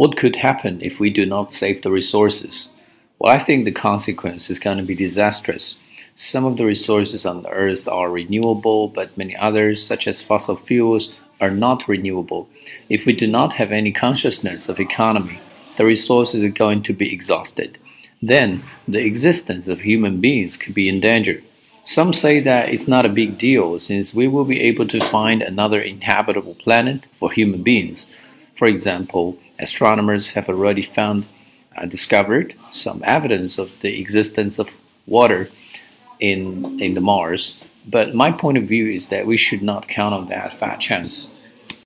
What could happen if we do not save the resources? Well, I think the consequence is going to be disastrous. Some of the resources on the earth are renewable, but many others, such as fossil fuels, are not renewable. If we do not have any consciousness of economy, the resources are going to be exhausted. Then the existence of human beings could be endangered. Some say that it's not a big deal since we will be able to find another inhabitable planet for human beings. For example, astronomers have already found uh, discovered some evidence of the existence of water in in the Mars. But my point of view is that we should not count on that fat chance.